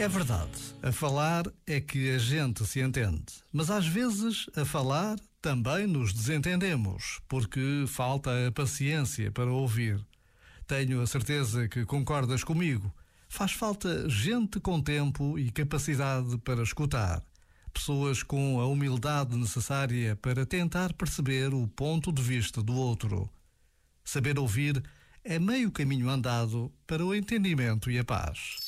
É verdade, a falar é que a gente se entende, mas às vezes a falar também nos desentendemos, porque falta a paciência para ouvir. Tenho a certeza que concordas comigo. Faz falta gente com tempo e capacidade para escutar. Pessoas com a humildade necessária para tentar perceber o ponto de vista do outro. Saber ouvir é meio caminho andado para o entendimento e a paz.